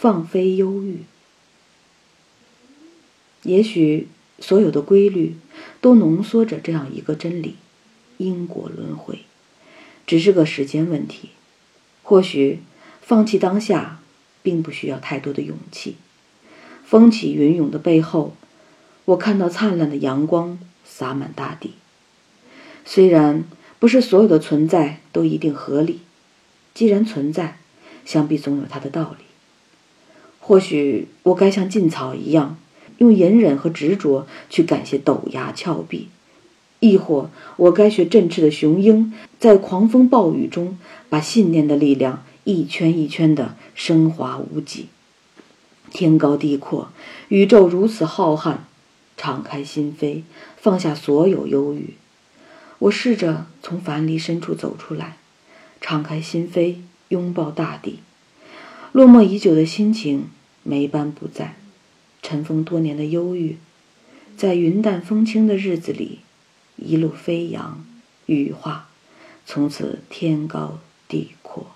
放飞忧郁。也许所有的规律都浓缩着这样一个真理：因果轮回，只是个时间问题。或许放弃当下，并不需要太多的勇气。风起云涌的背后，我看到灿烂的阳光洒满大地。虽然不是所有的存在都一定合理，既然存在，想必总有它的道理。或许我该像劲草一样。用隐忍和执着去感谢陡崖峭壁，亦或我该学振翅的雄鹰，在狂风暴雨中把信念的力量一圈一圈的升华无极。天高地阔，宇宙如此浩瀚，敞开心扉，放下所有忧郁。我试着从樊篱深处走出来，敞开心扉，拥抱大地。落寞已久的心情梅斑不在。尘封多年的忧郁，在云淡风轻的日子里，一路飞扬羽化，从此天高地阔。